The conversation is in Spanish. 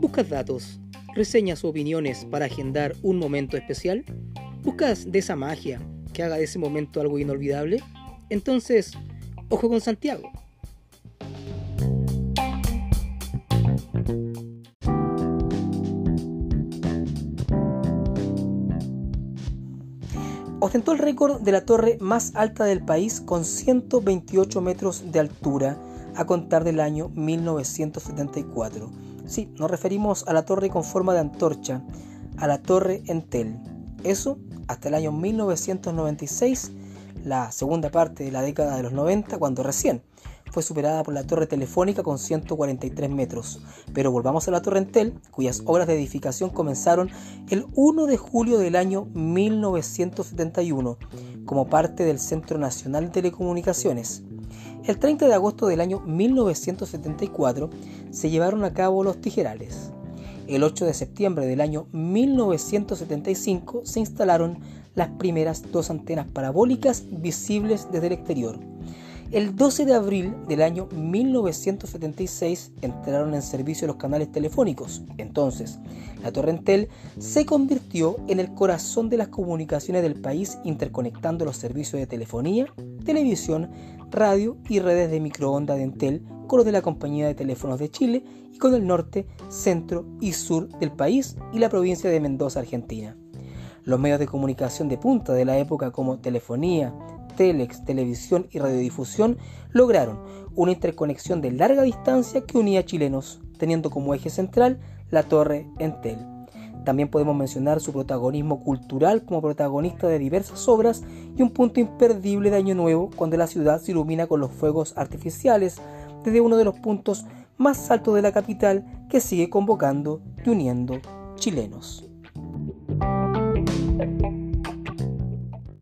¿Buscas datos, reseñas o opiniones para agendar un momento especial? ¿Buscas de esa magia que haga de ese momento algo inolvidable? Entonces, ojo con Santiago. Ostentó el récord de la torre más alta del país con 128 metros de altura a contar del año 1974. Sí, nos referimos a la torre con forma de antorcha, a la torre Entel. Eso hasta el año 1996, la segunda parte de la década de los 90, cuando recién fue superada por la torre telefónica con 143 metros. Pero volvamos a la torre Entel, cuyas obras de edificación comenzaron el 1 de julio del año 1971 como parte del Centro Nacional de Telecomunicaciones. El 30 de agosto del año 1974 se llevaron a cabo los tijerales. El 8 de septiembre del año 1975 se instalaron las primeras dos antenas parabólicas visibles desde el exterior. El 12 de abril del año 1976 entraron en servicio los canales telefónicos. Entonces, la Torrentel se convirtió en el corazón de las comunicaciones del país interconectando los servicios de telefonía, televisión, radio y redes de microondas de Entel con los de la Compañía de Teléfonos de Chile y con el norte, centro y sur del país y la provincia de Mendoza, Argentina. Los medios de comunicación de punta de la época como telefonía, telex, televisión y radiodifusión lograron una interconexión de larga distancia que unía a chilenos, teniendo como eje central la torre Entel. También podemos mencionar su protagonismo cultural como protagonista de diversas obras y un punto imperdible de Año Nuevo cuando la ciudad se ilumina con los fuegos artificiales desde uno de los puntos más altos de la capital que sigue convocando y uniendo chilenos.